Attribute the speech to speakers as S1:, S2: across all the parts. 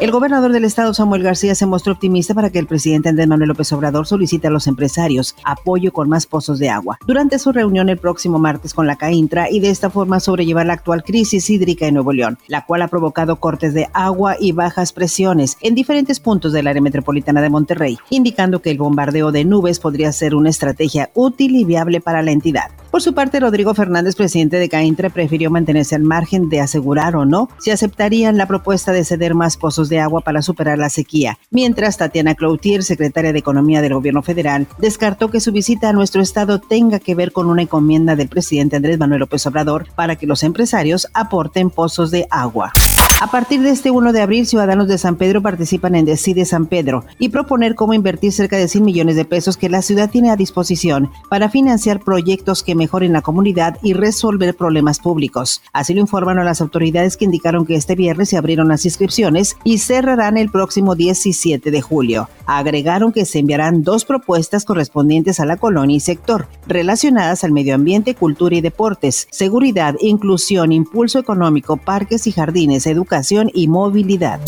S1: El gobernador del estado, Samuel García, se mostró optimista para que el presidente Andrés Manuel López Obrador solicite a los empresarios apoyo con más pozos de agua durante su reunión el próximo martes con la CAINTRA y de esta forma sobrellevar la actual crisis hídrica en Nuevo León, la cual ha provocado cortes de agua y bajas presiones en diferentes puntos del área metropolitana de Monterrey, indicando que el bombardeo de nubes podría ser una estrategia útil y viable para la entidad. Por su parte, Rodrigo Fernández, presidente de CAINTRA, prefirió mantenerse al margen de asegurar o no si aceptarían la propuesta de ceder más pozos de agua para superar la sequía, mientras Tatiana Cloutier, secretaria de Economía del Gobierno Federal, descartó que su visita a nuestro estado tenga que ver con una encomienda del presidente Andrés Manuel López Obrador para que los empresarios aporten pozos de agua. A partir de este 1 de abril, ciudadanos de San Pedro participan en Decide San Pedro y proponer cómo invertir cerca de 100 millones de pesos que la ciudad tiene a disposición para financiar proyectos que mejoren la comunidad y resolver problemas públicos. Así lo informaron las autoridades que indicaron que este viernes se abrieron las inscripciones y cerrarán el próximo 17 de julio. Agregaron que se enviarán dos propuestas correspondientes a la colonia y sector, relacionadas al medio ambiente, cultura y deportes, seguridad, inclusión, impulso económico, parques y jardines, educación, y movilidad.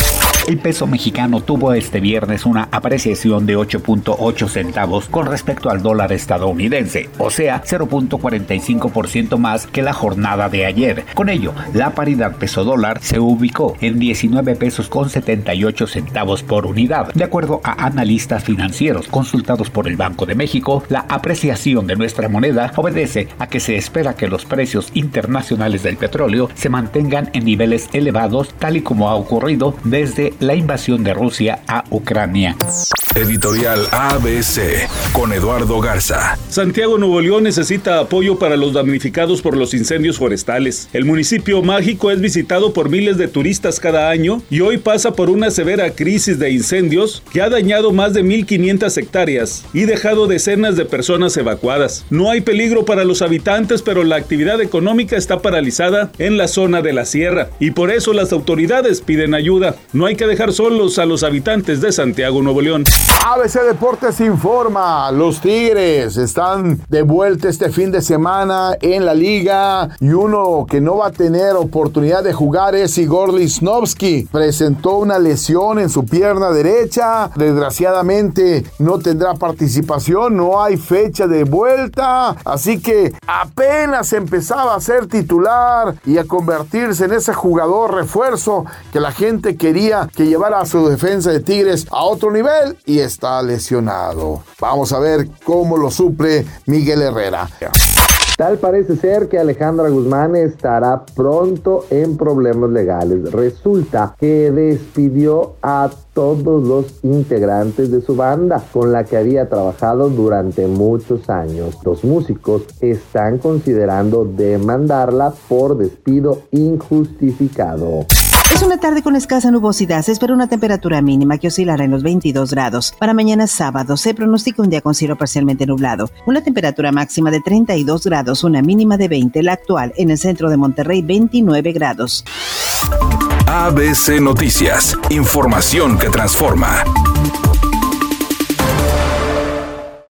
S2: El peso mexicano tuvo este viernes una apreciación de 8.8 centavos con respecto al dólar estadounidense, o sea, 0.45% más que la jornada de ayer. Con ello, la paridad peso dólar se ubicó en 19 pesos con 78 centavos por unidad. De acuerdo a analistas financieros consultados por el Banco de México, la apreciación de nuestra moneda obedece a que se espera que los precios internacionales del petróleo se mantengan en niveles elevados tal y como ha ocurrido desde la invasión de Rusia a Ucrania.
S3: Editorial ABC con Eduardo Garza.
S4: Santiago Nuevo León necesita apoyo para los damnificados por los incendios forestales. El municipio mágico es visitado por miles de turistas cada año y hoy pasa por una severa crisis de incendios que ha dañado más de 1.500 hectáreas y dejado decenas de personas evacuadas. No hay peligro para los habitantes, pero la actividad económica está paralizada en la zona de la sierra y por eso las autoridades piden ayuda. No hay que dejar solos a los habitantes de Santiago Nuevo León.
S5: ABC Deportes informa, los Tigres están de vuelta este fin de semana en la liga y uno que no va a tener oportunidad de jugar es Igor Lisnowski. Presentó una lesión en su pierna derecha, desgraciadamente no tendrá participación, no hay fecha de vuelta, así que apenas empezaba a ser titular y a convertirse en ese jugador refuerzo que la gente quería que llevara a su defensa de Tigres a otro nivel está lesionado. Vamos a ver cómo lo suple Miguel Herrera.
S6: Tal parece ser que Alejandra Guzmán estará pronto en problemas legales. Resulta que despidió a todos los integrantes de su banda con la que había trabajado durante muchos años. Los músicos están considerando demandarla por despido injustificado.
S1: Es una tarde con escasa nubosidad. Se espera una temperatura mínima que oscilará en los 22 grados. Para mañana sábado se pronostica un día con cielo parcialmente nublado. Una temperatura máxima de 32 grados, una mínima de 20. La actual en el centro de Monterrey, 29 grados.
S3: ABC Noticias. Información que transforma.